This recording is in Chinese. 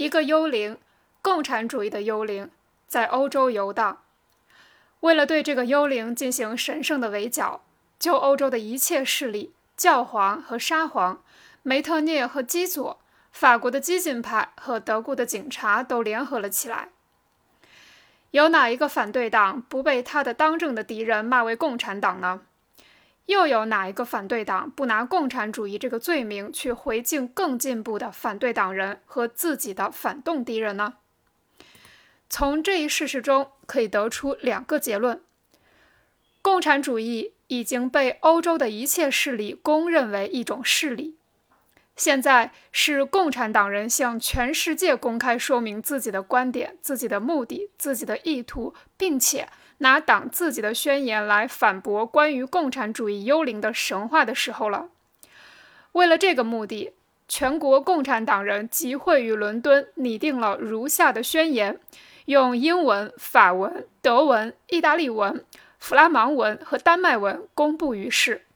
一个幽灵，共产主义的幽灵，在欧洲游荡。为了对这个幽灵进行神圣的围剿，就欧洲的一切势力、教皇和沙皇、梅特涅和基佐、法国的激进派和德国的警察都联合了起来。有哪一个反对党不被他的当政的敌人骂为共产党呢？又有哪一个反对党不拿共产主义这个罪名去回敬更进步的反对党人和自己的反动敌人呢？从这一事实中可以得出两个结论：共产主义已经被欧洲的一切势力公认为一种势力。现在是共产党人向全世界公开说明自己的观点、自己的目的、自己的意图，并且拿党自己的宣言来反驳关于共产主义幽灵的神话的时候了。为了这个目的，全国共产党人集会于伦敦，拟定了如下的宣言，用英文、法文、德文、意大利文、弗拉芒文和丹麦文公布于世。